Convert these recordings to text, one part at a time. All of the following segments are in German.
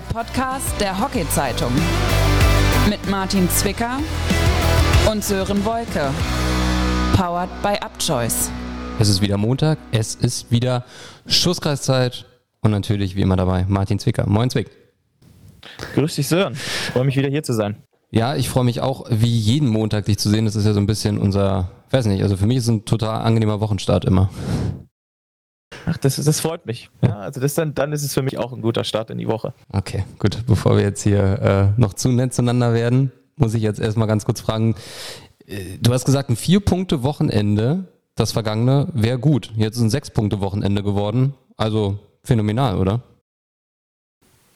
Der Podcast der Hockey-Zeitung. Mit Martin Zwicker und Sören Wolke. Powered by Upchoice. Es ist wieder Montag, es ist wieder Schusskreiszeit und natürlich wie immer dabei Martin Zwicker. Moin Zwick. Grüß dich Sören, freue mich wieder hier zu sein. Ja, ich freue mich auch, wie jeden Montag dich zu sehen. Das ist ja so ein bisschen unser, weiß nicht, also für mich ist es ein total angenehmer Wochenstart immer. Ach, das, das freut mich. Ja, also das dann, dann ist es für mich auch ein guter Start in die Woche. Okay, gut. Bevor wir jetzt hier äh, noch zu nett zueinander werden, muss ich jetzt erstmal ganz kurz fragen. Äh, du hast gesagt, ein Vier-Punkte-Wochenende, das vergangene, wäre gut. Jetzt ist ein Sechs-Punkte-Wochenende geworden. Also phänomenal, oder?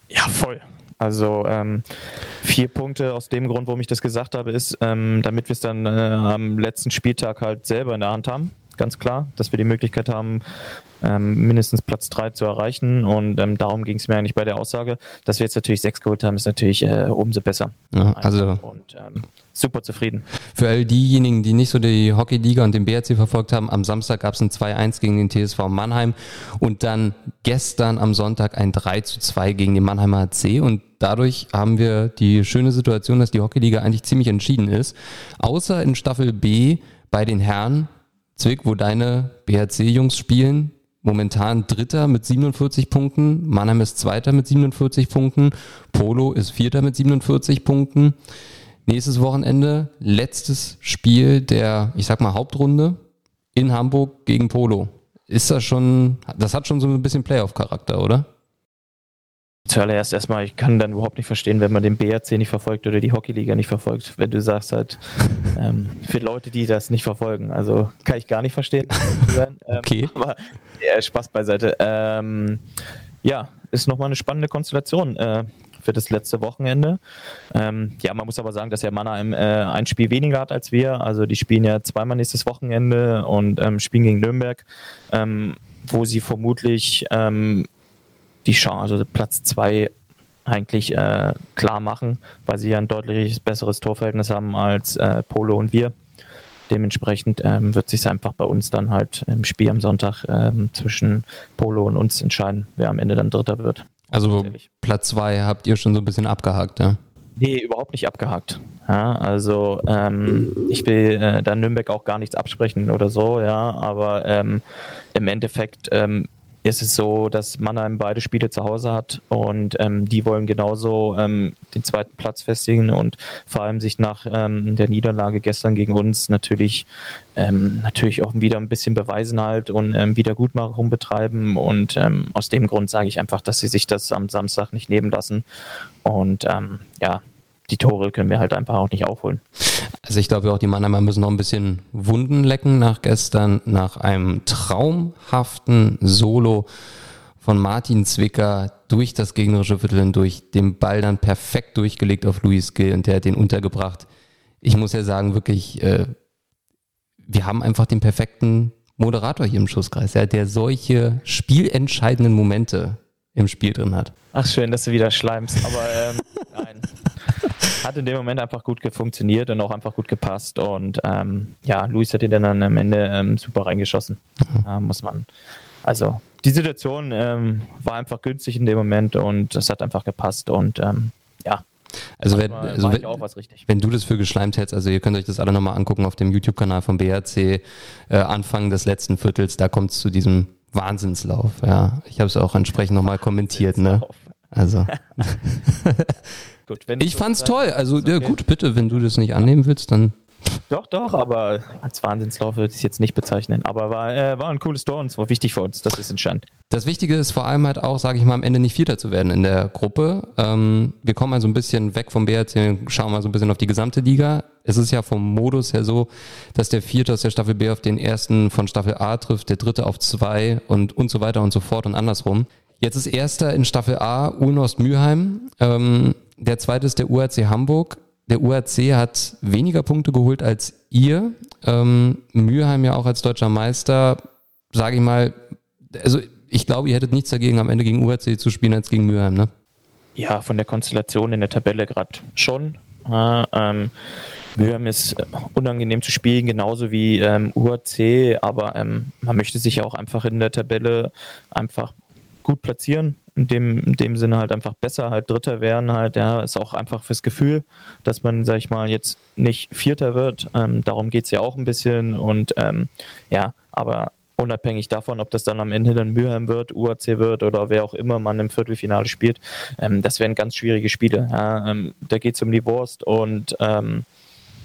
Ja, voll. Also ähm, vier Punkte aus dem Grund, warum ich das gesagt habe, ist, ähm, damit wir es dann äh, am letzten Spieltag halt selber in der Hand haben ganz klar, dass wir die Möglichkeit haben, ähm, mindestens Platz 3 zu erreichen. Und ähm, darum ging es mir eigentlich bei der Aussage. Dass wir jetzt natürlich sechs geholt haben, ist natürlich äh, umso besser. Ja, also und ähm, super zufrieden. Für all diejenigen, die nicht so die Hockeyliga und den BRC verfolgt haben, am Samstag gab es ein 2-1 gegen den TSV Mannheim und dann gestern am Sonntag ein 3-2 gegen den Mannheimer HC und dadurch haben wir die schöne Situation, dass die Hockeyliga eigentlich ziemlich entschieden ist. Außer in Staffel B bei den Herren Zwick, wo deine BHC-Jungs spielen, momentan Dritter mit 47 Punkten, Mannheim ist Zweiter mit 47 Punkten, Polo ist Vierter mit 47 Punkten. Nächstes Wochenende, letztes Spiel der, ich sag mal, Hauptrunde in Hamburg gegen Polo. Ist das schon, das hat schon so ein bisschen Playoff-Charakter, oder? Zuallererst erstmal, ich kann dann überhaupt nicht verstehen, wenn man den BRC nicht verfolgt oder die Hockeyliga nicht verfolgt, wenn du sagst halt, ähm, für Leute, die das nicht verfolgen. Also kann ich gar nicht verstehen. ähm, okay. Aber ja, Spaß beiseite. Ähm, ja, ist nochmal eine spannende Konstellation äh, für das letzte Wochenende. Ähm, ja, man muss aber sagen, dass ja Mannheim äh, ein Spiel weniger hat als wir. Also die spielen ja zweimal nächstes Wochenende und ähm, spielen gegen Nürnberg, ähm, wo sie vermutlich ähm, die Chance, also Platz zwei eigentlich äh, klar machen, weil sie ja ein deutlich besseres Torverhältnis haben als äh, Polo und wir. Dementsprechend ähm, wird sich einfach bei uns dann halt im Spiel am Sonntag ähm, zwischen Polo und uns entscheiden, wer am Ende dann Dritter wird. Also Platz zwei habt ihr schon so ein bisschen abgehakt, ja? Nee, überhaupt nicht abgehakt. Ja, also ähm, ich will äh, da Nürnberg auch gar nichts absprechen oder so, ja, aber ähm, im Endeffekt ähm, ist es so, dass Mannheim beide Spiele zu Hause hat und ähm, die wollen genauso ähm, den zweiten Platz festigen und vor allem sich nach ähm, der Niederlage gestern gegen uns natürlich ähm, natürlich auch wieder ein bisschen beweisen halt und ähm, Wiedergutmachung betreiben und ähm, aus dem Grund sage ich einfach, dass sie sich das am Samstag nicht nehmen lassen und ähm, ja, die Tore können wir halt einfach auch nicht aufholen. Also ich glaube auch, die Mannheimer müssen noch ein bisschen Wunden lecken nach gestern, nach einem traumhaften Solo von Martin Zwicker durch das gegnerische Viertel hindurch, den Ball dann perfekt durchgelegt auf Luis Gill und der hat den untergebracht. Ich muss ja sagen, wirklich, äh, wir haben einfach den perfekten Moderator hier im Schusskreis, ja, der solche spielentscheidenden Momente im Spiel drin hat. Ach schön, dass du wieder schleimst, aber ähm, nein. Hat in dem Moment einfach gut funktioniert und auch einfach gut gepasst und ähm, ja, Luis hat ihn dann am Ende ähm, super reingeschossen, äh, muss man. Also die Situation ähm, war einfach günstig in dem Moment und es hat einfach gepasst und ähm, ja, also, wenn, also wenn, wenn, du das für geschleimt hättest, also ihr könnt euch das alle nochmal angucken auf dem YouTube-Kanal vom BRC, äh, Anfang des letzten Viertels, da kommt es zu diesem Wahnsinnslauf. Ja, ich habe es auch entsprechend nochmal kommentiert. Ne? Also. gut, ich fand's so toll. Also okay. ja, gut, bitte, wenn du das nicht annehmen willst, dann. Doch, doch, aber als Wahnsinnslauf würde ich es jetzt nicht bezeichnen. Aber war, äh, war ein cooles Tor und es war wichtig für uns, das ist entscheidend. Das Wichtige ist vor allem halt auch, sage ich mal, am Ende nicht Vierter zu werden in der Gruppe. Ähm, wir kommen mal so ein bisschen weg vom BRC, schauen mal so ein bisschen auf die gesamte Liga. Es ist ja vom Modus her so, dass der Vierte aus der Staffel B auf den ersten von Staffel A trifft, der Dritte auf zwei und, und so weiter und so fort und andersrum. Jetzt ist erster in Staffel A Ulnost Mülheim. Ähm, der zweite ist der UAC Hamburg. Der UAC hat weniger Punkte geholt als ihr. Ähm, Mülheim ja auch als deutscher Meister, sage ich mal, also ich glaube, ihr hättet nichts dagegen, am Ende gegen UAC zu spielen als gegen Mülheim, ne? Ja, von der Konstellation in der Tabelle gerade schon. Ja, ähm, Mülheim ist unangenehm zu spielen, genauso wie ähm, UAC, aber ähm, man möchte sich auch einfach in der Tabelle einfach gut platzieren. In dem, in dem Sinne halt einfach besser, halt Dritter werden halt, ja, ist auch einfach fürs Gefühl, dass man, sag ich mal, jetzt nicht Vierter wird. Ähm, darum geht es ja auch ein bisschen und ähm, ja, aber unabhängig davon, ob das dann am Ende dann Mülheim wird, UAC wird oder wer auch immer man im Viertelfinale spielt, ähm, das wären ganz schwierige Spiele. Ja, ähm, da geht es um die Wurst und ähm,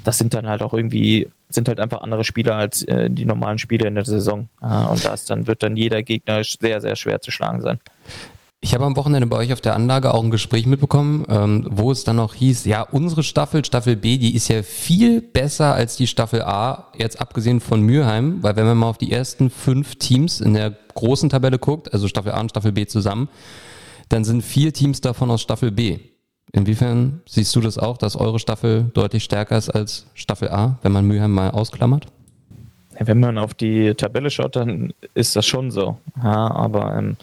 das sind dann halt auch irgendwie, sind halt einfach andere Spieler als äh, die normalen Spiele in der Saison. Ja, und das dann wird dann jeder Gegner sehr, sehr schwer zu schlagen sein. Ich habe am Wochenende bei euch auf der Anlage auch ein Gespräch mitbekommen, ähm, wo es dann noch hieß, ja, unsere Staffel, Staffel B, die ist ja viel besser als die Staffel A, jetzt abgesehen von Mülheim, weil wenn man mal auf die ersten fünf Teams in der großen Tabelle guckt, also Staffel A und Staffel B zusammen, dann sind vier Teams davon aus Staffel B. Inwiefern siehst du das auch, dass eure Staffel deutlich stärker ist als Staffel A, wenn man Mülheim mal ausklammert? Wenn man auf die Tabelle schaut, dann ist das schon so. Ja, aber ähm,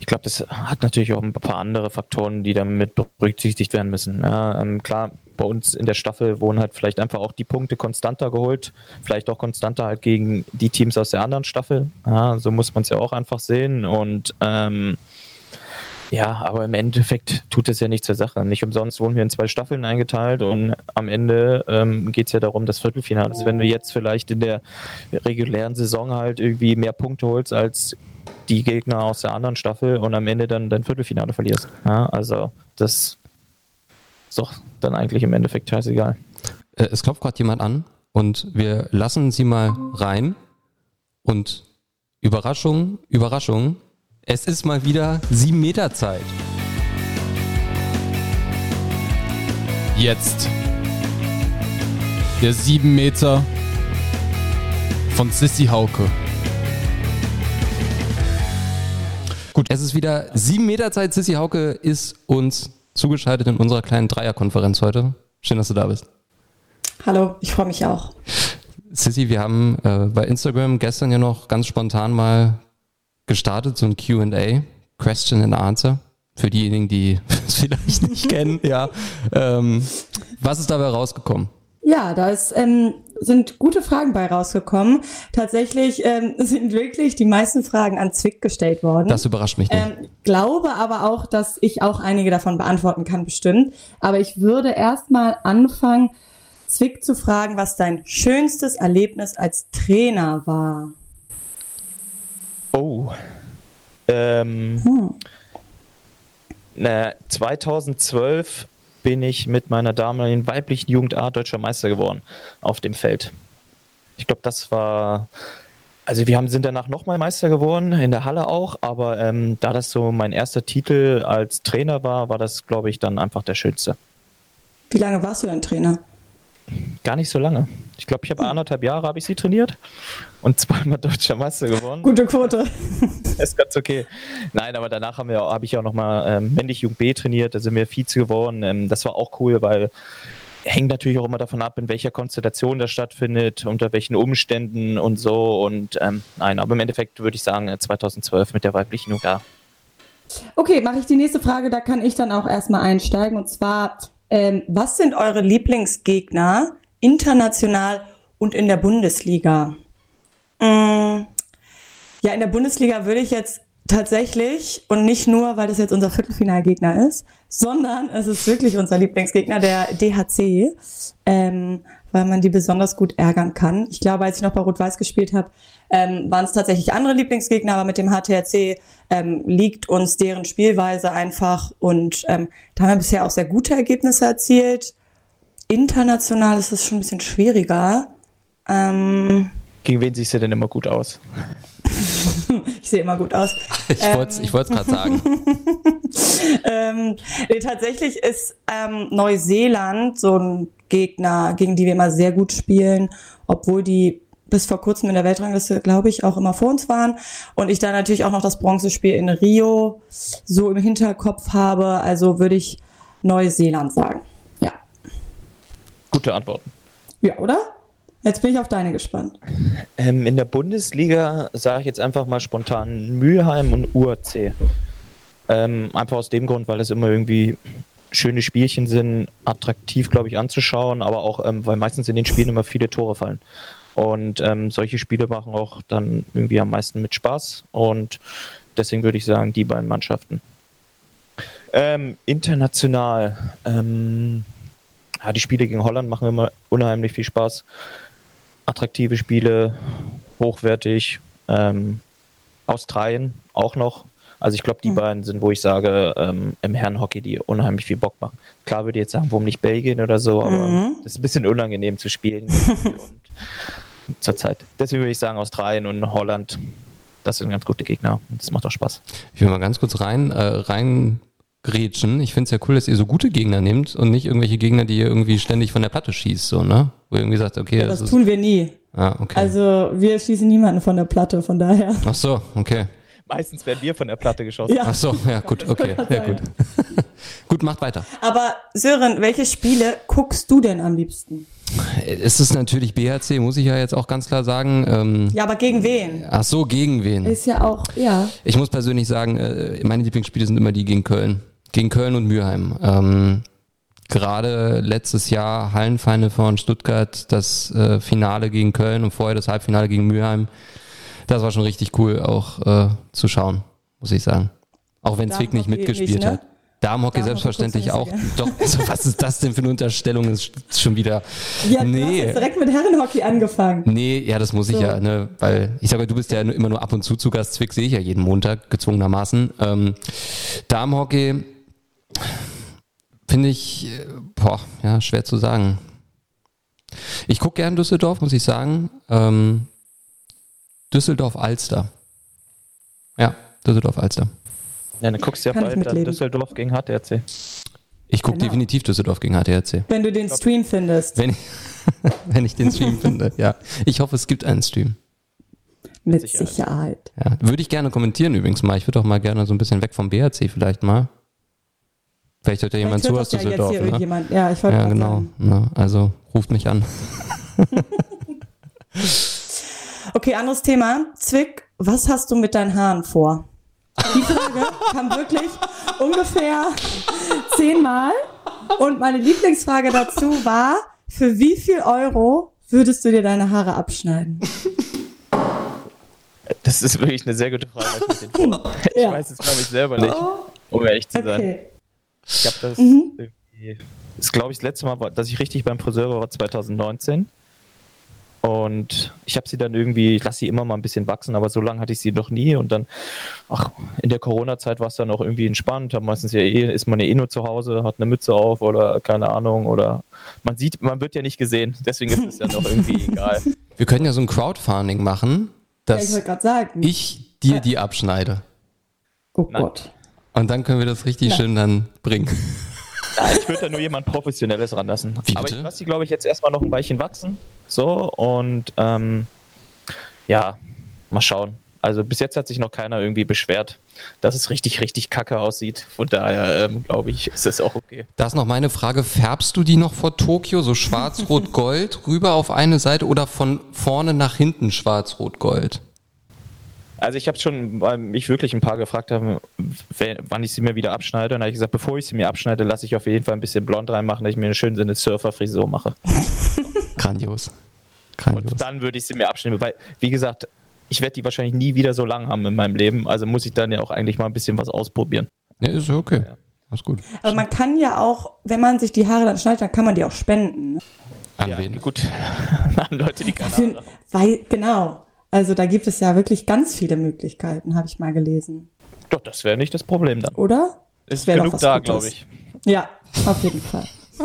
ich glaube, das hat natürlich auch ein paar andere Faktoren, die damit berücksichtigt werden müssen. Ja, ähm, klar, bei uns in der Staffel wurden halt vielleicht einfach auch die Punkte konstanter geholt, vielleicht auch konstanter halt gegen die Teams aus der anderen Staffel. Ja, so muss man es ja auch einfach sehen. Und ähm, ja, aber im Endeffekt tut es ja nichts zur Sache. Nicht umsonst wurden wir in zwei Staffeln eingeteilt und am Ende ähm, geht es ja darum, das Viertelfinale. Also wenn du jetzt vielleicht in der regulären Saison halt irgendwie mehr Punkte holst als die Gegner aus der anderen Staffel und am Ende dann dein Viertelfinale verlierst. Ja, also das ist doch dann eigentlich im Endeffekt scheißegal. Äh, es klopft gerade jemand an und wir lassen sie mal rein und Überraschung, Überraschung, es ist mal wieder sieben Meter Zeit. Jetzt. Der sieben Meter von Sissy Hauke. Gut. Es ist wieder sieben Meter Zeit. Sissy Hauke ist uns zugeschaltet in unserer kleinen Dreierkonferenz heute. Schön, dass du da bist. Hallo, ich freue mich auch. Sissy, wir haben äh, bei Instagram gestern ja noch ganz spontan mal gestartet, so ein QA, Question and Answer, für diejenigen, die es vielleicht nicht kennen. Ja. Ähm, was ist dabei rausgekommen? Ja, da ist, ähm, sind gute Fragen bei rausgekommen. Tatsächlich ähm, sind wirklich die meisten Fragen an Zwick gestellt worden. Das überrascht mich nicht. Ähm, glaube aber auch, dass ich auch einige davon beantworten kann, bestimmt. Aber ich würde erstmal anfangen, Zwick zu fragen, was dein schönstes Erlebnis als Trainer war. Oh. Ähm, hm. na, 2012 bin ich mit meiner damaligen weiblichen Jugend A deutscher Meister geworden auf dem Feld. Ich glaube, das war. Also wir haben, sind danach nochmal Meister geworden, in der Halle auch, aber ähm, da das so mein erster Titel als Trainer war, war das, glaube ich, dann einfach der schönste. Wie lange warst du denn Trainer? Gar nicht so lange. Ich glaube, ich habe anderthalb Jahre habe ich sie trainiert und zweimal deutscher Meister geworden. Gute Quote. ist ganz okay. Nein, aber danach habe ich auch nochmal ähm, männlich Jugend B trainiert, da sind wir Vize geworden. Ähm, das war auch cool, weil hängt natürlich auch immer davon ab, in welcher Konstellation das stattfindet, unter welchen Umständen und so. Und ähm, nein, aber im Endeffekt würde ich sagen 2012 mit der weiblichen Jugend. Okay, mache ich die nächste Frage, da kann ich dann auch erstmal einsteigen. Und zwar, ähm, was sind eure Lieblingsgegner international und in der Bundesliga? Mm, ja, in der Bundesliga würde ich jetzt tatsächlich und nicht nur, weil das jetzt unser Viertelfinalgegner ist, sondern es ist wirklich unser Lieblingsgegner, der DHC, ähm, weil man die besonders gut ärgern kann. Ich glaube, als ich noch bei Rot-Weiß gespielt habe, ähm, waren es tatsächlich andere Lieblingsgegner, aber mit dem HTRC ähm, liegt uns deren Spielweise einfach und ähm, da haben wir bisher auch sehr gute Ergebnisse erzielt. International ist es schon ein bisschen schwieriger. Ähm, Gegen wen siehst du denn immer gut aus? ich sehe immer gut aus. Ich wollte es gerade sagen. ähm, nee, tatsächlich ist ähm, Neuseeland so ein Gegner, gegen die wir immer sehr gut spielen, obwohl die bis vor kurzem in der Weltrangliste, glaube ich, auch immer vor uns waren. Und ich da natürlich auch noch das Bronzespiel in Rio so im Hinterkopf habe. Also würde ich Neuseeland sagen. Ja. Gute Antworten. Ja, oder? Jetzt bin ich auf deine gespannt. Ähm, in der Bundesliga sage ich jetzt einfach mal spontan Mülheim und UAC. Ähm, einfach aus dem Grund, weil es immer irgendwie schöne Spielchen sind, attraktiv, glaube ich, anzuschauen, aber auch, ähm, weil meistens in den Spielen immer viele Tore fallen. Und ähm, solche Spiele machen auch dann irgendwie am meisten mit Spaß. Und deswegen würde ich sagen, die beiden Mannschaften. Ähm, international. Ähm, ja, die Spiele gegen Holland machen immer unheimlich viel Spaß. Attraktive Spiele, hochwertig. Ähm, Australien auch noch. Also ich glaube, die mhm. beiden sind, wo ich sage, ähm, im Herrenhockey, die unheimlich viel Bock machen. Klar würde ich jetzt sagen, warum nicht Belgien oder so, aber mhm. das ist ein bisschen unangenehm zu spielen zurzeit. Deswegen würde ich sagen, Australien und Holland, das sind ganz gute Gegner. Das macht auch Spaß. Ich will mal ganz kurz rein, äh, rein grätschen. Ich finde es ja cool, dass ihr so gute Gegner nehmt und nicht irgendwelche Gegner, die ihr irgendwie ständig von der Platte schießt, so, ne? Wo ihr irgendwie sagt, okay. Ja, das, das tun wir nie. Ah, okay. Also wir schießen niemanden von der Platte, von daher. Ach so, okay. Meistens werden wir von der Platte geschossen. Ja. Ach so, ja gut, okay, ja gut. gut, macht weiter. Aber Sören, welche Spiele guckst du denn am liebsten? Es ist natürlich BHC, muss ich ja jetzt auch ganz klar sagen. Ähm, ja, aber gegen wen? Ach so, gegen wen? Ist ja auch, ja. Ich muss persönlich sagen, äh, meine Lieblingsspiele sind immer die gegen Köln. Gegen Köln und Mülheim. Ähm, gerade letztes Jahr Hallenfeinde von Stuttgart, das äh, Finale gegen Köln und vorher das Halbfinale gegen Mülheim das war schon richtig cool auch äh, zu schauen, muss ich sagen. Auch wenn Zwick nicht mitgespielt nicht, ne? hat. Damenhockey selbstverständlich auch. Doch, also was ist das denn für eine Unterstellung? Ist schon wieder. Ja, nee. du hast jetzt direkt mit Herrenhockey angefangen. Nee, ja, das muss so. ich ja, ne, weil ich sage, du bist ja immer nur ab und zu zu Gast. Zwick sehe ich ja jeden Montag, gezwungenermaßen. Ähm, Damenhockey finde ich, äh, boah, ja, schwer zu sagen. Ich gucke gern Düsseldorf, muss ich sagen. Ähm, Düsseldorf-Alster. Ja, Düsseldorf-Alster. Ja, dann guckst du ja Kann bald dann Düsseldorf gegen HTRC. Ich gucke genau. definitiv Düsseldorf gegen HTRC. Wenn du den Stream findest. Wenn ich, wenn ich den Stream finde, ja. Ich hoffe, es gibt einen Stream. Mit Sicherheit. Sicherheit. Ja, würde ich gerne kommentieren übrigens mal. Ich würde auch mal gerne so ein bisschen weg vom BRC vielleicht mal. Vielleicht hört ja jemand zu aus Düsseldorf. Ja, ne? ja, ich wollte Ja, genau. Ne? Also ruft mich an. Okay, anderes Thema. Zwick, was hast du mit deinen Haaren vor? Die Frage kam wirklich ungefähr zehnmal. Und meine Lieblingsfrage dazu war, für wie viel Euro würdest du dir deine Haare abschneiden? Das ist wirklich eine sehr gute Frage. Ich ja. weiß es, glaube ich, selber nicht, um ehrlich zu sein. Okay. Ich habe das, mhm. das ist, glaube ich, das letzte Mal, dass ich richtig beim Friseur war, 2019. Und ich habe sie dann irgendwie, ich lasse sie immer mal ein bisschen wachsen, aber so lange hatte ich sie noch nie. Und dann, ach, in der Corona-Zeit war es dann auch irgendwie entspannt. Hab meistens ja eh, ist man ja eh nur zu Hause, hat eine Mütze auf oder keine Ahnung. Oder man sieht, man wird ja nicht gesehen. Deswegen ist es ja noch irgendwie egal. Wir können ja so ein Crowdfunding machen, dass ja, ich, sagen. ich dir die abschneide. Oh. Gott. Und dann können wir das richtig Nein. schön dann bringen. Ich würde da nur jemand Professionelles ranlassen. Wie Aber ich lasse die, glaube ich, jetzt erstmal noch ein Weilchen wachsen. So, und ähm, ja, mal schauen. Also bis jetzt hat sich noch keiner irgendwie beschwert, dass es richtig, richtig kacke aussieht. Von daher ähm, glaube ich, ist es auch okay. Da ist noch meine Frage, färbst du die noch vor Tokio so schwarz-rot-gold rüber auf eine Seite oder von vorne nach hinten schwarz-rot-gold? Also ich habe schon, weil mich wirklich ein paar gefragt haben, wann ich sie mir wieder abschneide. Und dann habe ich gesagt, bevor ich sie mir abschneide, lasse ich auf jeden Fall ein bisschen blond reinmachen, dass ich mir eine schöne Sinne Surfer-Frisur mache. Grandios. Grandios. Und dann würde ich sie mir abschneiden, weil, wie gesagt, ich werde die wahrscheinlich nie wieder so lang haben in meinem Leben. Also muss ich dann ja auch eigentlich mal ein bisschen was ausprobieren. Ja, ist okay. Ja. Alles gut. Also man kann ja auch, wenn man sich die Haare dann schneidet, dann kann man die auch spenden. An ja, wen? Gut. An Leute, die keine Haare haben. Weil, genau. Also da gibt es ja wirklich ganz viele Möglichkeiten, habe ich mal gelesen. Doch, das wäre nicht das Problem dann. Oder? Ist genug da, glaube ich. Ja, auf jeden Fall.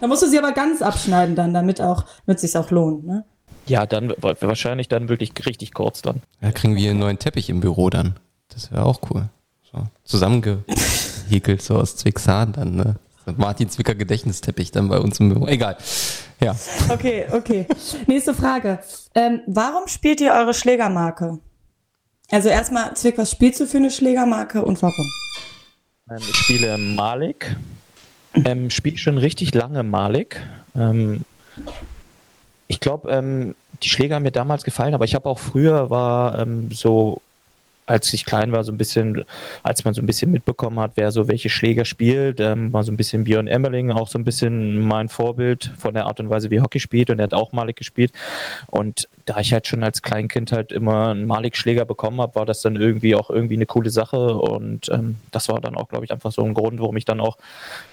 da musst du sie aber ganz abschneiden dann, damit auch, damit es sich auch lohnt, ne? Ja, dann wahrscheinlich dann wirklich richtig kurz dann. Ja, kriegen wir einen neuen Teppich im Büro dann. Das wäre auch cool. So, zusammengehäkelt, so aus Zwixan dann, ne? Martin Zwicker Gedächtnisteppich dann bei uns im Büro. Egal. Ja. Okay, okay. Nächste Frage. Ähm, warum spielt ihr eure Schlägermarke? Also erstmal, Zwick, was spielst du für eine Schlägermarke und warum? Ähm, ich spiele Malik. Ähm, spiele schon richtig lange Malik. Ähm, ich glaube, ähm, die Schläger haben mir damals gefallen, aber ich habe auch früher war ähm, so als ich klein war, so ein bisschen, als man so ein bisschen mitbekommen hat, wer so welche Schläger spielt, ähm, war so ein bisschen Björn Emmerling, auch so ein bisschen mein Vorbild von der Art und Weise, wie Hockey spielt und er hat auch Malik gespielt. Und da ich halt schon als Kleinkind halt immer einen Malik-Schläger bekommen habe, war das dann irgendwie auch irgendwie eine coole Sache und ähm, das war dann auch, glaube ich, einfach so ein Grund, warum ich dann auch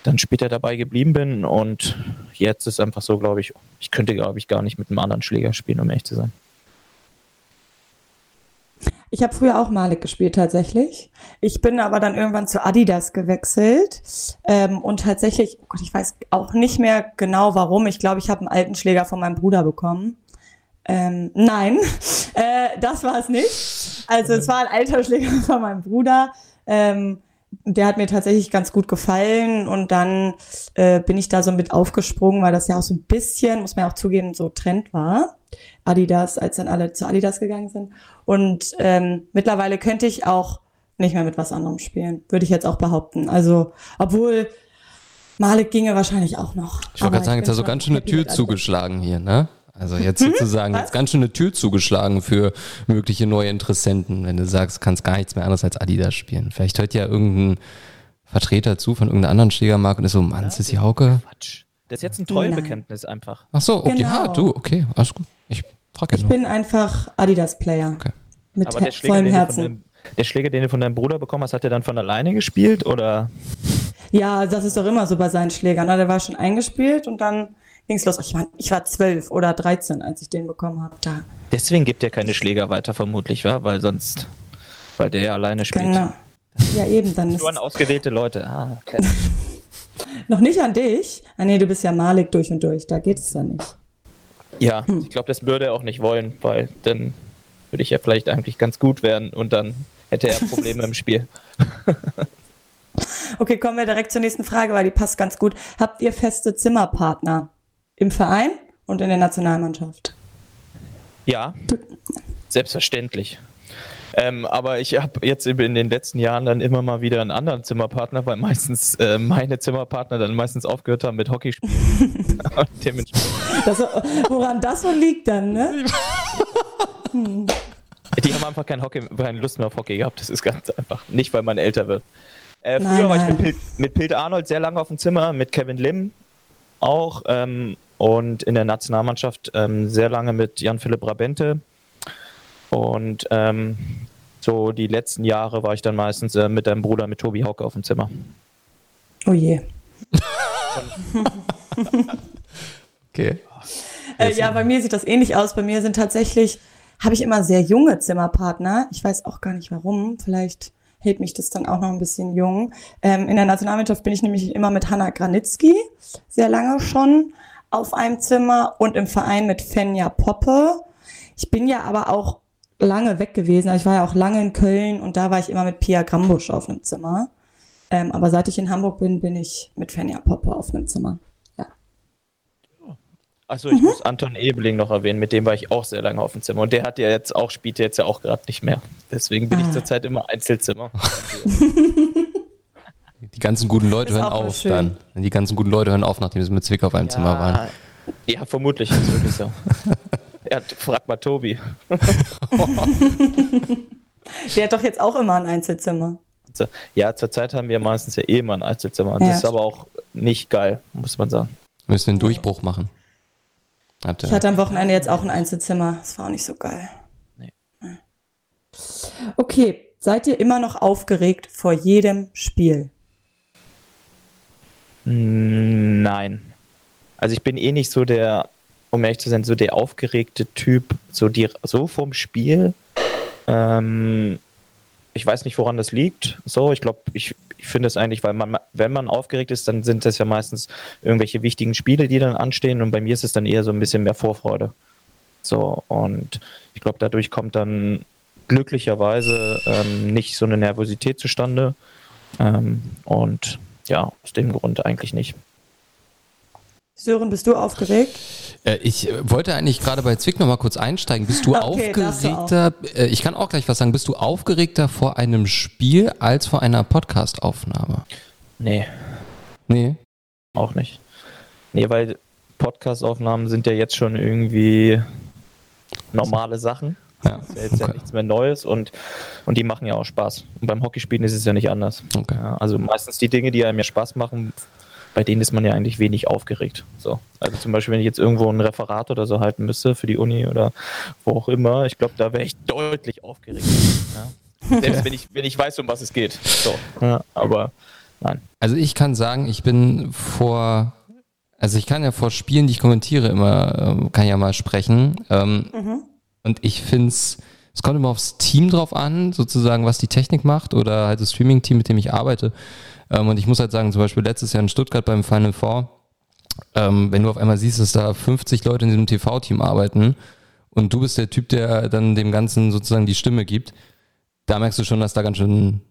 dann später dabei geblieben bin und jetzt ist einfach so, glaube ich, ich könnte, glaube ich, gar nicht mit einem anderen Schläger spielen, um ehrlich zu sein. Ich habe früher auch Malik gespielt tatsächlich. Ich bin aber dann irgendwann zu Adidas gewechselt ähm, und tatsächlich, oh Gott, ich weiß auch nicht mehr genau warum. Ich glaube, ich habe einen alten Schläger von meinem Bruder bekommen. Ähm, nein, äh, das war es nicht. Also es war ein alter Schläger von meinem Bruder. Ähm, der hat mir tatsächlich ganz gut gefallen und dann äh, bin ich da so mit aufgesprungen, weil das ja auch so ein bisschen, muss man ja auch zugeben, so Trend war. Adidas, als dann alle zu Adidas gegangen sind. Und ähm, mittlerweile könnte ich auch nicht mehr mit was anderem spielen, würde ich jetzt auch behaupten. Also, obwohl Malik ginge wahrscheinlich auch noch. Ich wollte gerade sagen, jetzt hast du ganz schön eine Tür zugeschlagen hier, ne? Also jetzt hm? sozusagen, jetzt ganz schön eine Tür zugeschlagen für mögliche neue Interessenten, wenn du sagst, kannst gar nichts mehr anderes als Adidas spielen. Vielleicht hört ja irgendein Vertreter zu von irgendeiner anderen Schlägermarke und ist so, Mann, ja, die Hauke. Quatsch. Das ist jetzt ein Treuebekenntnis einfach. Ach so, okay, genau. ja, du, okay, alles gut. Ich frage Ich bin einfach Adidas-Player. Okay. Mit Aber der Schläger, vollem Herzen. Dem, der Schläger, den du von deinem Bruder bekommen hast, hat er dann von alleine gespielt oder? Ja, das ist doch immer so bei seinen Schlägern. Ne? Der war schon eingespielt und dann ging's los. Ich war, ich war zwölf oder dreizehn, als ich den bekommen habe. Da. Deswegen gibt er keine Schläger weiter, vermutlich, wa? Weil sonst, weil der ja alleine spielt. Genau. Ja, eben, dann Nur an ausgewählte Leute. Ah, okay. Noch nicht an dich? Ah, nee, du bist ja Malik durch und durch. Da geht es ja nicht. Ja, hm. ich glaube, das würde er auch nicht wollen, weil dann würde ich ja vielleicht eigentlich ganz gut werden und dann hätte er Probleme im Spiel. okay, kommen wir direkt zur nächsten Frage, weil die passt ganz gut. Habt ihr feste Zimmerpartner im Verein und in der Nationalmannschaft? Ja, selbstverständlich. Ähm, aber ich habe jetzt in den letzten Jahren dann immer mal wieder einen anderen Zimmerpartner, weil meistens äh, meine Zimmerpartner dann meistens aufgehört haben mit Hockeyspielen. das, woran das so liegt dann, ne? hm. Die haben einfach kein Hockey, keine Lust mehr auf Hockey gehabt. Das ist ganz einfach. Nicht, weil man älter wird. Äh, früher nein, war ich mit, Pil mit Pilt Arnold sehr lange auf dem Zimmer, mit Kevin Lim auch ähm, und in der Nationalmannschaft ähm, sehr lange mit Jan-Philipp Rabente. Und ähm, so die letzten Jahre war ich dann meistens äh, mit deinem Bruder, mit Tobi Hauke auf dem Zimmer. Oh je. okay. Äh, ja, bei mir sieht das ähnlich aus. Bei mir sind tatsächlich, habe ich immer sehr junge Zimmerpartner. Ich weiß auch gar nicht warum. Vielleicht hält mich das dann auch noch ein bisschen jung. Ähm, in der Nationalmannschaft bin ich nämlich immer mit Hanna Granitzky, sehr lange schon, auf einem Zimmer und im Verein mit Fenja Poppe. Ich bin ja aber auch lange weg gewesen. Also ich war ja auch lange in Köln und da war ich immer mit Pia Grambusch auf einem Zimmer. Ähm, aber seit ich in Hamburg bin, bin ich mit Fenja Poppe auf einem Zimmer. Ja. Achso, ich mhm. muss Anton Ebeling noch erwähnen, mit dem war ich auch sehr lange auf dem Zimmer. Und der hat ja jetzt auch, spielt jetzt ja auch gerade nicht mehr. Deswegen bin ah. ich zurzeit immer Einzelzimmer. Die ganzen guten Leute hören auf dann. Die ganzen guten Leute hören auf, nachdem sie mit Zwick auf einem ja, Zimmer waren. Ja, vermutlich ist es wirklich so. Ja, frag mal Tobi. Der hat doch jetzt auch immer ein Einzelzimmer. Ja, zurzeit haben wir meistens ja eh immer ein Einzelzimmer. Ja. Das ist aber auch nicht geil, muss man sagen. Wir müssen den Durchbruch machen. Hat, ich hatte am Wochenende jetzt auch ein Einzelzimmer. Das war auch nicht so geil. Nee. Okay, seid ihr immer noch aufgeregt vor jedem Spiel? Nein. Also ich bin eh nicht so der um ehrlich zu sein, so der aufgeregte Typ, so, die, so vom Spiel. Ähm, ich weiß nicht, woran das liegt. So, ich glaube, ich, ich finde es eigentlich, weil man, wenn man aufgeregt ist, dann sind das ja meistens irgendwelche wichtigen Spiele, die dann anstehen. Und bei mir ist es dann eher so ein bisschen mehr Vorfreude. So, und ich glaube, dadurch kommt dann glücklicherweise ähm, nicht so eine Nervosität zustande. Ähm, und ja, aus dem Grund eigentlich nicht. Sören, bist du aufgeregt? Äh, ich äh, wollte eigentlich gerade bei Zwick noch mal kurz einsteigen. Bist du okay, aufgeregter? Du äh, ich kann auch gleich was sagen. Bist du aufgeregter vor einem Spiel als vor einer Podcast-Aufnahme? Nee. Nee. Auch nicht. Nee, weil Podcast-Aufnahmen sind ja jetzt schon irgendwie normale Sachen. Ja. Das ist ja jetzt okay. ja nichts mehr Neues und, und die machen ja auch Spaß. Und beim Hockeyspielen ist es ja nicht anders. Okay. Ja, also meistens die Dinge, die einem ja Spaß machen, bei denen ist man ja eigentlich wenig aufgeregt. So. Also zum Beispiel, wenn ich jetzt irgendwo ein Referat oder so halten müsste für die Uni oder wo auch immer, ich glaube, da wäre ich deutlich aufgeregt. Ja. Selbst wenn ich, wenn ich weiß, um was es geht. So. Ja, aber nein. Also ich kann sagen, ich bin vor, also ich kann ja vor Spielen, die ich kommentiere, immer, ähm, kann ja mal sprechen. Ähm, mhm. Und ich finde es, es kommt immer aufs Team drauf an, sozusagen, was die Technik macht oder halt das Streaming-Team, mit dem ich arbeite. Ähm, und ich muss halt sagen, zum Beispiel letztes Jahr in Stuttgart beim Final Four, ähm, wenn du auf einmal siehst, dass da 50 Leute in diesem TV-Team arbeiten und du bist der Typ, der dann dem Ganzen sozusagen die Stimme gibt, da merkst du schon, dass da ganz schön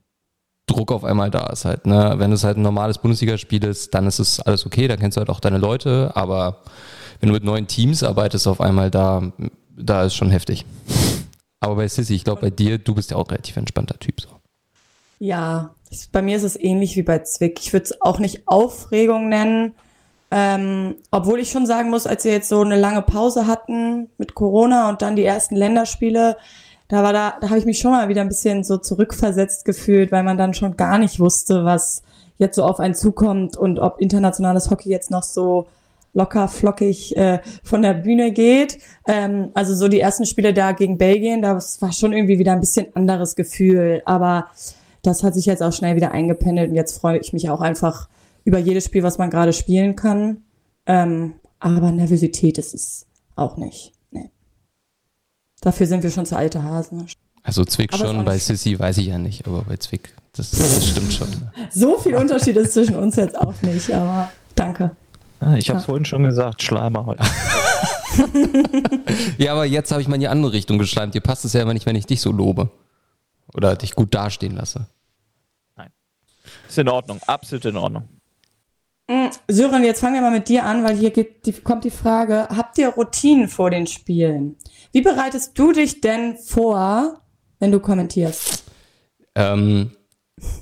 Druck auf einmal da ist halt. Ne? Wenn es halt ein normales Bundesligaspiel ist, dann ist es alles okay, da kennst du halt auch deine Leute, aber wenn du mit neuen Teams arbeitest auf einmal, da, da ist schon heftig. Aber bei Sissy, ich glaube bei dir, du bist ja auch relativ entspannter Typ. So. Ja, bei mir ist es ähnlich wie bei Zwick. Ich würde es auch nicht Aufregung nennen. Ähm, obwohl ich schon sagen muss, als wir jetzt so eine lange Pause hatten mit Corona und dann die ersten Länderspiele, da war da, da habe ich mich schon mal wieder ein bisschen so zurückversetzt gefühlt, weil man dann schon gar nicht wusste, was jetzt so auf einen zukommt und ob internationales Hockey jetzt noch so locker flockig äh, von der Bühne geht. Ähm, also so die ersten Spiele da gegen Belgien, das war schon irgendwie wieder ein bisschen anderes Gefühl. Aber das hat sich jetzt auch schnell wieder eingependelt und jetzt freue ich mich auch einfach über jedes Spiel, was man gerade spielen kann. Ähm, aber Nervosität ist es auch nicht. Nee. Dafür sind wir schon zu alte Hasen. Also Zwick aber schon, bei Sissy weiß ich ja nicht, aber bei Zwick, das, das stimmt schon. so viel Unterschied ist zwischen uns jetzt auch nicht, aber danke. Ich habe es ja. vorhin schon gesagt, Schleimer heute. ja, aber jetzt habe ich mal in die andere Richtung geschleimt. Dir passt es ja immer nicht, wenn ich dich so lobe. Oder dich gut dastehen lasse. Nein. Ist in Ordnung, absolut in Ordnung. Mm, Sören, jetzt fangen wir mal mit dir an, weil hier die, kommt die Frage, habt ihr Routinen vor den Spielen? Wie bereitest du dich denn vor, wenn du kommentierst? Ähm,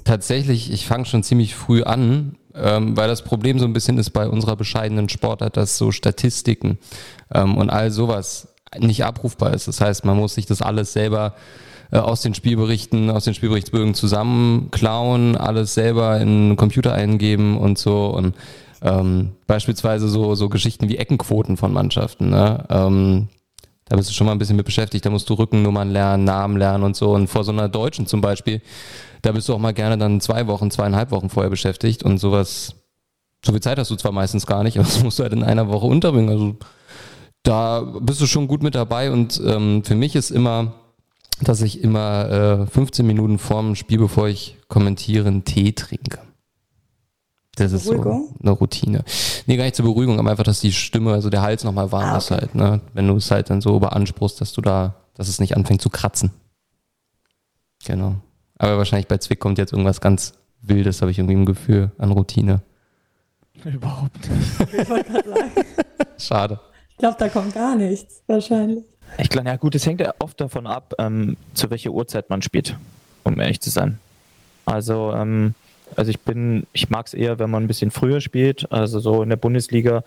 tatsächlich, ich fange schon ziemlich früh an, ähm, weil das Problem so ein bisschen ist bei unserer bescheidenen Sportart, dass so Statistiken ähm, und all sowas nicht abrufbar ist. Das heißt, man muss sich das alles selber äh, aus den Spielberichten, aus den Spielberichtsbögen zusammenklauen, alles selber in den Computer eingeben und so und ähm, beispielsweise so, so Geschichten wie Eckenquoten von Mannschaften. Ne? Ähm, da bist du schon mal ein bisschen mit beschäftigt. Da musst du Rückennummern lernen, Namen lernen und so. Und vor so einer Deutschen zum Beispiel, da bist du auch mal gerne dann zwei Wochen, zweieinhalb Wochen vorher beschäftigt und sowas. So viel Zeit hast du zwar meistens gar nicht, aber das musst du halt in einer Woche unterbringen. Also da bist du schon gut mit dabei und ähm, für mich ist immer dass ich immer äh, 15 Minuten vorm Spiel, bevor ich kommentiere, einen Tee trinke. Das ist Beruhigung? so eine Routine. Nee, gar nicht zur Beruhigung, aber einfach, dass die Stimme, also der Hals nochmal warm ah, okay. ist halt, ne? Wenn du es halt dann so beanspruchst, dass du da, dass es nicht anfängt zu kratzen. Genau. Aber wahrscheinlich bei Zwick kommt jetzt irgendwas ganz Wildes, habe ich irgendwie ein Gefühl an Routine. Überhaupt nicht. Ich wollte gerade sagen. Schade. Ich glaube, da kommt gar nichts, wahrscheinlich. Ich glaube, ja gut, es hängt ja oft davon ab, ähm, zu welcher Uhrzeit man spielt, um ehrlich zu sein. Also, ähm, also ich bin, ich mag es eher, wenn man ein bisschen früher spielt, also so in der Bundesliga,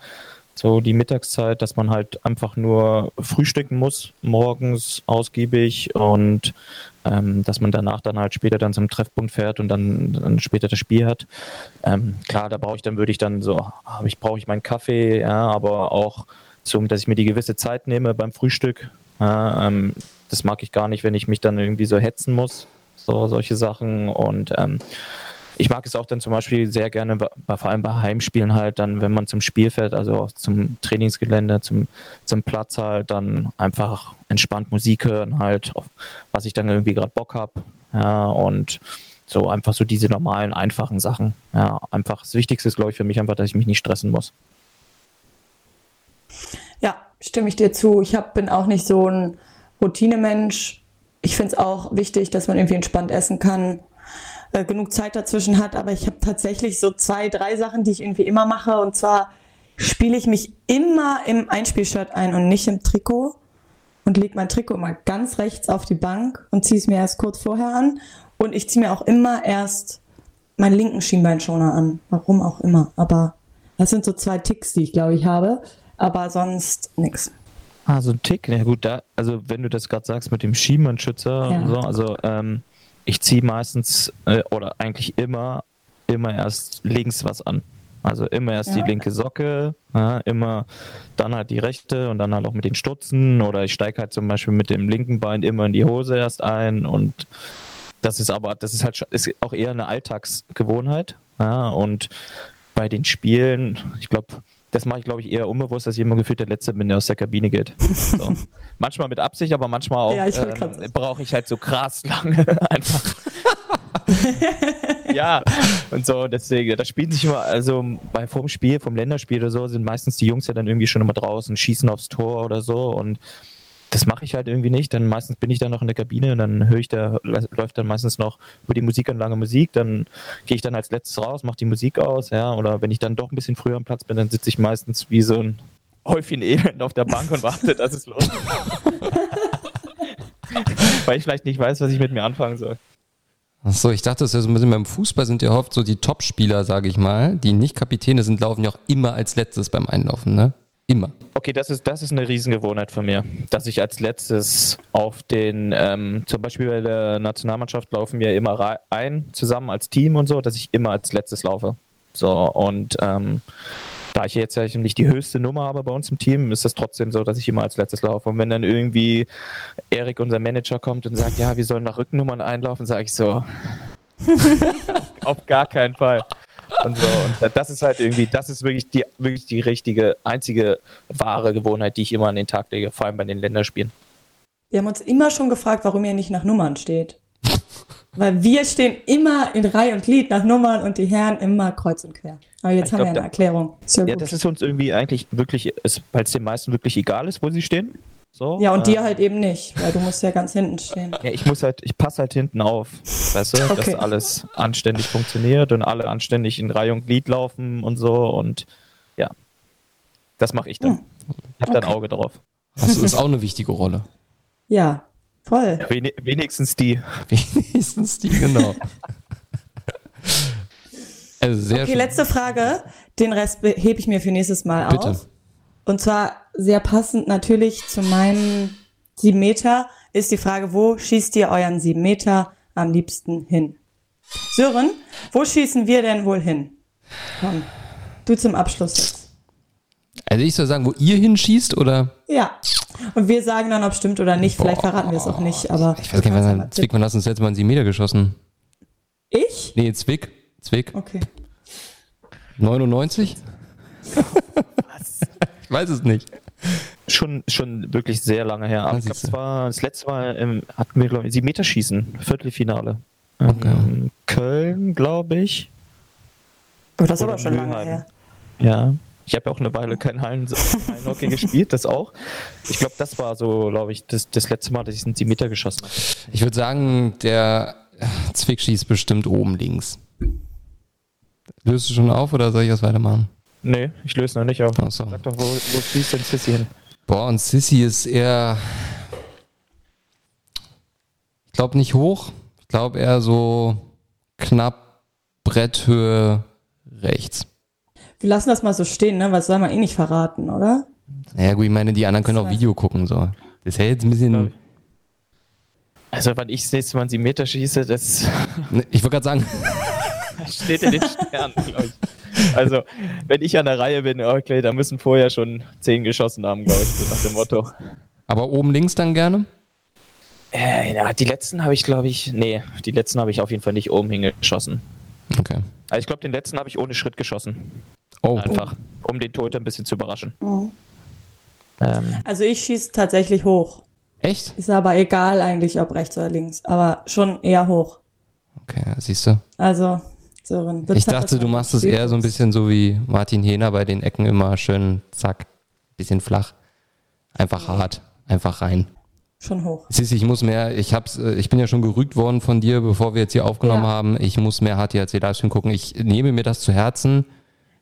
so die Mittagszeit, dass man halt einfach nur frühstücken muss, morgens ausgiebig und ähm, dass man danach dann halt später dann zum Treffpunkt fährt und dann, dann später das Spiel hat. Ähm, klar, da brauche ich dann, würde ich dann so, ich brauche ich meinen Kaffee, ja, aber auch zum, dass ich mir die gewisse Zeit nehme beim Frühstück. Ja, ähm, das mag ich gar nicht, wenn ich mich dann irgendwie so hetzen muss, so solche Sachen. Und ähm, ich mag es auch dann zum Beispiel sehr gerne, vor allem bei Heimspielen halt, dann, wenn man zum Spiel fährt, also zum Trainingsgelände, zum, zum Platz halt, dann einfach entspannt Musik hören halt, auf was ich dann irgendwie gerade Bock habe. Ja, und so einfach so diese normalen, einfachen Sachen. Ja, einfach das Wichtigste ist, glaube ich, für mich einfach, dass ich mich nicht stressen muss. Ja, stimme ich dir zu. Ich hab, bin auch nicht so ein Routinemensch. Ich finde es auch wichtig, dass man irgendwie entspannt essen kann, äh, genug Zeit dazwischen hat. Aber ich habe tatsächlich so zwei, drei Sachen, die ich irgendwie immer mache. Und zwar spiele ich mich immer im Einspielshirt ein und nicht im Trikot und lege mein Trikot mal ganz rechts auf die Bank und ziehe es mir erst kurz vorher an. Und ich ziehe mir auch immer erst meinen linken Schienbeinschoner an. Warum auch immer. Aber das sind so zwei Ticks, die ich glaube ich habe aber sonst nichts. Ah, so ein Tick. Ja gut, da, also wenn du das gerade sagst mit dem Schiemann-Schützer, Ja. so, also ähm, ich ziehe meistens äh, oder eigentlich immer, immer erst links was an. Also immer erst Ja. die linke Socke, ja, immer dann halt die rechte und dann halt auch mit den Stutzen oder ich steige halt zum Beispiel mit dem linken Bein immer in die Hose erst ein und das ist aber, das ist halt ist auch eher eine Alltagsgewohnheit. Ja, und bei den Spielen, ich glaube, das mache ich, glaube ich, eher unbewusst, dass ich immer gefühlt der Letzte bin, der aus der Kabine geht. So. manchmal mit Absicht, aber manchmal auch Ja, sagen. brauche ich halt so krass lange einfach. ja, und so, deswegen, da spielen sich immer, also bei vorm Spiel, vom Länderspiel oder so, sind meistens die Jungs ja dann irgendwie schon immer draußen, schießen aufs Tor oder so und das mache ich halt irgendwie nicht. Dann meistens bin ich dann noch in der Kabine und dann höre ich da, läuft dann meistens noch über die Musikanlage Musik, dann gehe ich dann als letztes raus, mache die Musik aus, ja, oder wenn ich dann doch ein bisschen früher am Platz bin, dann sitze ich meistens wie so ein Häufchen Elend auf der Bank und warte, dass es losgeht. Weil ich vielleicht nicht weiß, was ich mit mir anfangen soll. Achso, ich dachte, das ist ja so ein bisschen beim Fußball sind ja oft so die Top-Spieler, sage ich mal, die nicht Kapitäne sind, laufen ja auch immer als letztes beim Einlaufen, ne? Immer. Okay, das ist, das ist eine Riesengewohnheit von mir, dass ich als letztes auf den, ähm, zum Beispiel bei der Nationalmannschaft laufen wir immer ein, zusammen als Team und so, dass ich immer als letztes laufe. So, und ähm, da ich jetzt ja nicht die höchste Nummer habe bei uns im Team, ist es trotzdem so, dass ich immer als letztes laufe. Und wenn dann irgendwie Erik, unser Manager, kommt und sagt, ja, wir sollen nach Rückennummern einlaufen, sage ich so, auf gar keinen Fall. Und so, und das ist halt irgendwie, das ist wirklich die, wirklich die richtige, einzige wahre Gewohnheit, die ich immer an den Tag lege, vor allem bei den Länderspielen. Wir haben uns immer schon gefragt, warum ihr nicht nach Nummern steht. Weil wir stehen immer in Reihe und Glied nach Nummern und die Herren immer kreuz und quer. Aber jetzt Ich haben wir glaub, eine da- Erklärung. Ja, gut. das ist uns irgendwie eigentlich wirklich, weil es den meisten wirklich egal ist, wo sie stehen. So, Ja, und äh, dir halt eben nicht, weil du musst ja ganz hinten stehen. Ja, ich muss halt, ich passe halt hinten auf, weißt du, Okay. dass alles anständig funktioniert und alle anständig in Reihe und Glied laufen und so und ja, das mache ich dann. Hm. Ich habe da ein Okay. Auge drauf. Das ist auch eine wichtige Rolle. Ja, voll. Wen wenigstens die. Wenigstens die, genau. Also sehr Okay, schön. letzte Frage. Den Rest be- hebe ich mir für nächstes Mal Bitte. auf. Und zwar sehr passend natürlich zu meinen sieben Meter ist die Frage, wo schießt ihr euren sieben Meter am liebsten hin? Sören, wo schießen wir denn wohl hin? Komm, du zum Abschluss jetzt. Also ich soll sagen, wo ihr hinschießt oder? Ja. Und wir sagen dann, ob es stimmt oder nicht. Vielleicht Boah. verraten wir es auch nicht, aber. Ich weiß gar nicht, wann Zwick, wann hast du das letzte Mal einen 7 Meter geschossen? Ich? Nee, Zwick. Zwick. Okay. 99? Ich weiß es nicht. Schon, schon wirklich sehr lange her. Aber es war das letzte Mal ähm, hatten wir, glaube ich, sieben Meter schießen, Viertelfinale. Okay. Ähm, Köln, glaube ich. Oh, das ist aber schon lange her. Ja. Ich habe ja auch eine Weile kein Hallen Hallenhockey gespielt, das auch. Ich glaube, das war so, glaube ich, das, das letzte Mal, dass ich einen 7 Meter geschossen habe. Ich würde sagen, der Zwick schießt bestimmt oben links. Löst du schon auf oder soll ich das weitermachen? Nee, ich löse noch nicht auf. Ach so. Sag doch, wo, wo fließt denn Sissy hin? Boah, und Sissy ist eher. Ich glaube nicht hoch. Ich glaube eher so knapp Bretthöhe rechts. Wir lassen das mal so stehen, ne? Was soll man eh nicht verraten, oder? Naja, gut, ich meine, die anderen können auch Video gugucken. So. Das ja jetzt ein bisschen. Also, wenn ich das nächste Mal einen 7 Meter schieße, das Ich wollte gerade sagen, steht in den Sternen, glaube ich. Also, wenn ich an der Reihe bin, okay, da müssen vorher schon 10 geschossen haben, glaube ich, so nach dem Motto. aber oben links dann gerne? Äh, ja, die letzten habe ich, glaube ich, nee, die letzten habe ich auf jeden Fall nicht oben hingeschossen. Okay. Also, ich glaube, den letzten habe ich ohne Schritt geschossen. Oh, Einfach, um den Torhüter ein bisschen zu überraschen. Ähm, Also ich schieße tatsächlich hoch. echt? Ist aber egal eigentlich, ob rechts oder links. Aber schon eher hoch. Okay, siehst du. Also, Sören. Ich dachte, du machst es eher so ein bisschen so wie Martin Hehner bei den Ecken immer schön, zack, bisschen flach. Einfach hart, einfach rein. Schon hoch. Sissi, ich muss mehr, ich hab's, äh, ich bin ja schon gerügt worden von dir, bevor wir jetzt hier aufgenommen Ja. haben. Ich muss mehr HTHC Livestream gucken. Ich nehme mir das zu Herzen.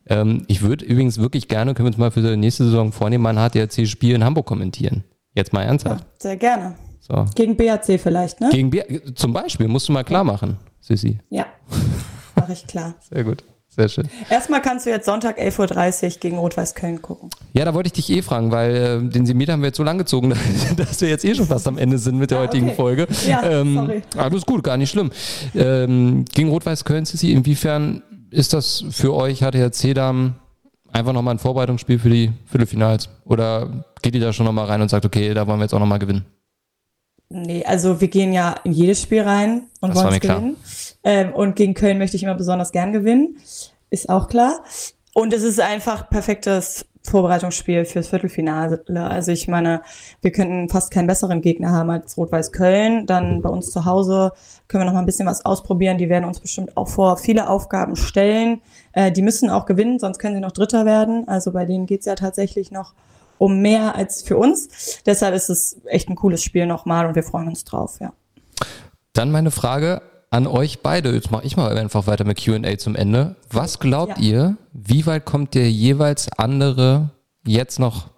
Ähm, ich würde übrigens wirklich gerne, können wir uns mal für die nächste Saison vornehmen, mein HTHC-Spiel in Hamburg kommentieren. Jetzt mal Ja, ernsthaft. sehr gerne. So. Gegen BAC vielleicht, ne? Gegen Bier, zum Beispiel, musst du mal klar machen, Sissi. Ja. Mach ich klar. Sehr gut. Sehr schön. Erstmal kannst du jetzt Sonntag 11.30 Uhr gegen Rot-Weiß Köln gucken. Ja, da wollte ich dich eh fragen, weil äh, den Semiet haben wir jetzt so lang gezogen, dass wir jetzt eh schon fast am Ende sind mit der Ah, heutigen okay. Folge. Ja, ähm, sorry. Alles gut, gar nicht schlimm. Ähm, gegen Rot-Weiß Köln, Sissi, inwiefern ist das für euch, HTRC Damen, einfach nochmal ein Vorbereitungsspiel für die Viertelfinals? Oder geht ihr da schon nochmal rein und sagt, okay, da wollen wir jetzt auch nochmal gewinnen? Nee, also wir gehen ja in jedes Spiel rein und wollen es klar. Ähm, und gegen Köln möchte ich immer besonders gern gewinnen. Ist auch klar. Und es ist einfach perfektes Vorbereitungsspiel fürs Viertelfinale. Also ich meine, wir könnten fast keinen besseren Gegner haben als Rot-Weiß Köln. Dann bei uns zu Hause können wir noch mal ein bisschen was ausprobieren. Die werden uns bestimmt auch vor viele Aufgaben stellen. Äh, die müssen auch gewinnen, sonst können sie noch Dritter werden. Also bei denen geht's ja tatsächlich noch um mehr als für uns. Deshalb ist es echt ein cooles Spiel nochmal und wir freuen uns drauf, ja. Dann meine Frage an euch beide. Jetzt mache ich mal einfach weiter mit Q&A zum Ende. Was glaubt Ja. ihr, wie weit kommt der jeweils andere jetzt noch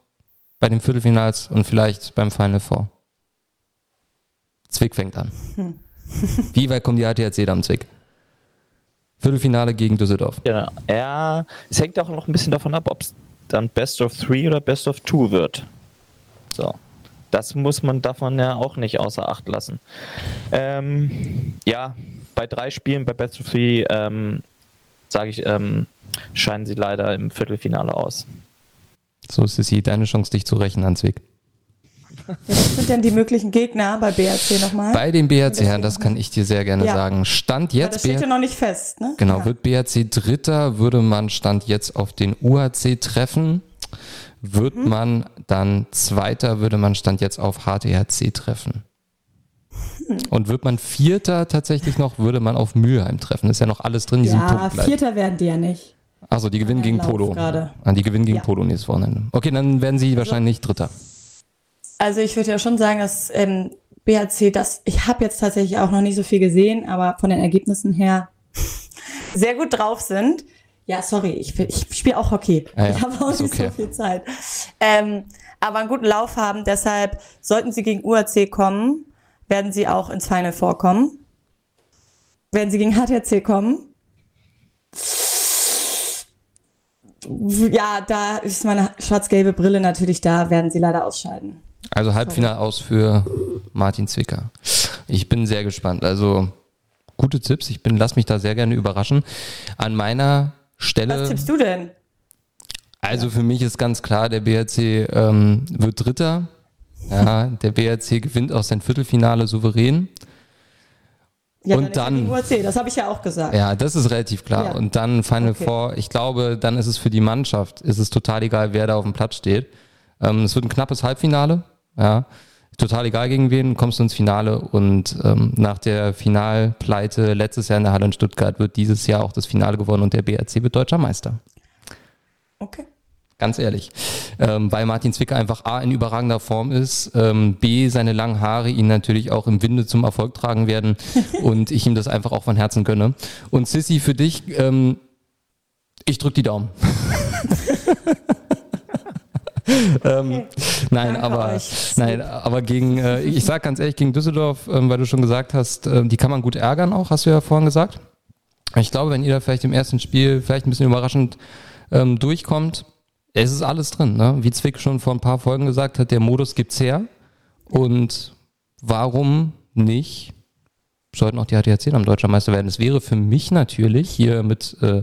bei den Viertelfinals und vielleicht beim Final Four? Zwick fängt an. Wie weit kommt die ATHC da am Zwick? Viertelfinale gegen Düsseldorf. Ja, ja, es hängt auch noch ein bisschen davon ab, ob es dann Best of Three oder Best of Two wird. So. Das muss man davon ja auch nicht außer Acht lassen. Ähm, ja, bei drei Spielen bei Best of Three, ähm, sage ich, ähm, scheinen sie leider im Viertelfinale aus. So ist es hier deine Chance, dich zu rächen an Zwick. Was sind denn die möglichen Gegner bei BRC nochmal? Bei den BRC-Herren, das kann ich dir sehr gerne Ja. sagen. Stand Ja, das jetzt steht ja noch nicht fest, ne? Genau, Ja. wird BRC Dritter, würde man Stand jetzt auf den UHC treffen. Wird Mhm. man dann Zweiter, würde man Stand jetzt auf HTHC treffen. Hm. Und wird man Vierter tatsächlich noch, würde man auf Mülheim treffen. Ist ja noch alles drin, diesen Ja. Vierter werden die ja nicht. Achso, die gewinnen gegen Lauf Polo. gerade. Ah, die gewinnen gegen Ja. Polo nächstes Wochenende. Okay, dann werden sie wahrscheinlich Dritter. Also ich würde ja schon sagen, dass ähm, BHC das, ich habe jetzt tatsächlich auch noch nicht so viel gesehen, aber von den Ergebnissen her sehr gut drauf sind. Ja, sorry, ich, ich spiele auch Hockey. Ja, ich habe auch nicht okay. so viel Zeit. Ähm, aber einen guten Lauf haben, deshalb sollten sie gegen UAC kommen, werden sie auch ins Final vorkommen. Werden sie gegen HTC kommen? Ja, da ist meine schwarz-gelbe Brille natürlich da, werden sie leider ausscheiden. Also Halbfinale aus für Martin Zwicker. Ich bin sehr gespannt. Also gute Tipps. Ich bin, lass mich da sehr gerne überraschen. An meiner Stelle. Was tippst du denn? Also für mich ist ganz klar, der BRC ähm, wird Dritter. Ja, der BRC gewinnt auch sein Viertelfinale souverän. Ja, Und dann- die UAC, das habe ich ja auch gesagt. Ja, das ist relativ klar. Ja. Und dann Final Okay. Four. Ich glaube, dann ist es für die Mannschaft, ist es total egal, wer da auf dem Platz steht. Ähm, es wird ein knappes Halbfinale. Ja, total egal gegen wen, kommst du ins Finale und ähm, nach der Finalpleite letztes Jahr in der Halle in Stuttgart wird dieses Jahr auch das Finale gewonnen und der BRC wird deutscher Meister. Okay. Ganz ehrlich. Ähm, weil Martin Zwicker einfach A in überragender Form ist, ähm, B seine langen Haare ihn natürlich auch im Winde zum Erfolg tragen werden und ich ihm das einfach auch von Herzen gönne. Und Sissy, für dich, ähm, ich drück die Daumen. ähm, nein, Danke aber euch. nein, aber gegen, äh, ich sag ganz ehrlich, gegen Düsseldorf, ähm, weil du schon gesagt hast, äh, die kann man gut ärgern auch, hast du ja vorhin gesagt. Ich glaube, wenn ihr da vielleicht im ersten Spiel vielleicht ein bisschen überraschend ähm, durchkommt, es ist alles drin, ne? Wie Zwick schon vor ein paar Folgen gesagt hat, der Modus gibt's her. Und warum nicht sollten auch die HTHC am Deutscher Meister werden? Es wäre für mich natürlich hier mit, äh,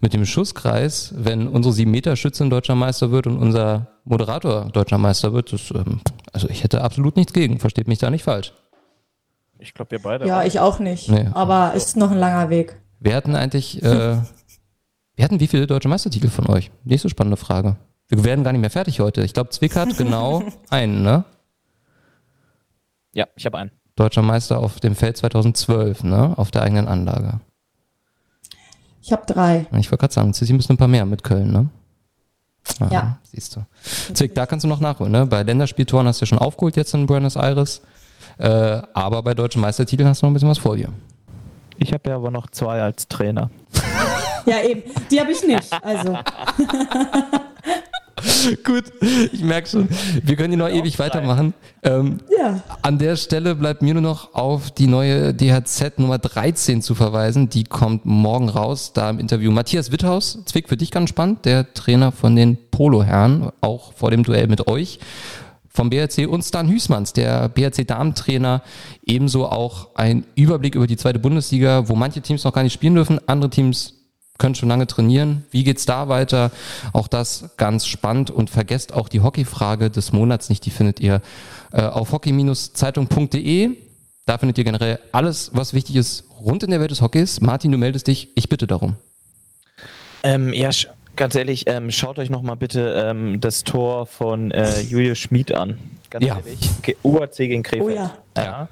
mit dem Schusskreis, wenn unsere 7-Meter-Schützin Deutscher Meister wird und unser Moderator Deutscher Meister wird, das, ähm, also ich hätte absolut nichts gegen, versteht mich da nicht falsch. Ich glaube, wir beide. Ja, ich auch nicht. Nee. Aber ist noch ein langer Weg. Wir hatten eigentlich, äh, wir hatten wie viele deutsche Meistertitel von euch? Nächste spannende Frage. Wir werden gar nicht mehr fertig heute. Ich glaube, Zwick hat genau einen, ne? Ja, ich habe einen. Deutscher Meister auf dem Feld 2012, ne? Auf der eigenen Anlage. Ich habe drei. Ich wollte gerade sagen, Sie müssen ein paar mehr mit Köln, ne? Ah, Ja. Siehst du. Zwick, da kannst du noch nachholen, ne? Bei Länderspieltoren hast du ja schon aufgeholt jetzt in Buenos Aires. Äh, aber bei deutschen Meistertiteln hast du noch ein bisschen was vor dir. Ich habe ja aber noch zwei als Trainer. Ja, eben. Die habe ich nicht. Also, Gut, ich merke schon. Wir können hier noch ewig weitermachen. Ähm, Ja. An der Stelle bleibt mir nur noch auf die neue DHZ Nummer 13 zu verweisen. Die kommt morgen raus, da im Interview Matthias Witthaus. Zwick für dich ganz spannend, der Trainer von den Polo-Herren, auch vor dem Duell mit euch. Vom BRC und Stan Hüßmanns, der BRC-Damentrainer, ebenso auch ein Überblick über die zweite Bundesliga, wo manche Teams noch gar nicht spielen dürfen, andere Teams können schon lange trainieren. Wie geht's da weiter? Auch das ganz spannend und vergesst auch die Hockeyfrage des Monats nicht. Die findet ihr äh, auf hockey-zeitung.de. Da findet ihr generell alles, was wichtig ist rund in der Welt des Hockeys. Martin, du meldest dich. Ich bitte darum. Ähm, ja, ganz ehrlich, ähm, schaut euch nochmal bitte ähm, das Tor von äh, Julius Schmid an. Ganz Ja. ehrlich. UAC gegen Krefeld. Oh ja. Ja.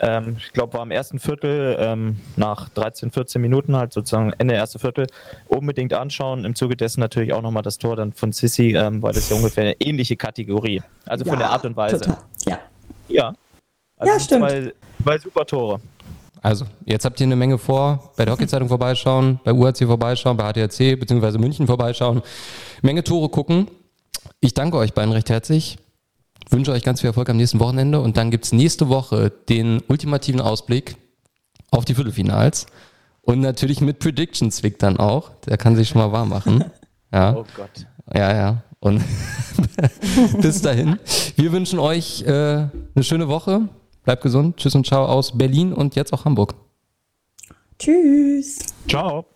Ähm, ich glaube, war im ersten Viertel ähm, nach 13, 14 Minuten halt sozusagen Ende erste Viertel unbedingt anschauen. Im Zuge dessen natürlich auch nochmal das Tor dann von Sissi, ähm, weil das ja ungefähr eine ähnliche Kategorie. Also von Ja, der Art und Weise. Total. Ja. Ja. Also Ja, stimmt. Zwei, zwei super Tore. Also, jetzt habt ihr eine Menge vor. Bei der Hockeyzeitung vorbeischauen, bei UHC vorbeischauen, bei HTRC bzw. München vorbeischauen. Menge Tore gucken. Ich danke euch beiden recht herzlich. Wünsche euch ganz viel Erfolg am nächsten Wochenende und dann gibt's nächste Woche den ultimativen Ausblick auf die Viertelfinals. Und natürlich mit Predictions Vic dann auch. Der kann sich schon mal warm machen. Ja. Oh Gott. Ja, ja. Und bis dahin. Wir wünschen euch äh, eine schöne Woche. Bleibt gesund. Tschüss und ciao aus Berlin und jetzt auch Hamburg. Tschüss. Ciao.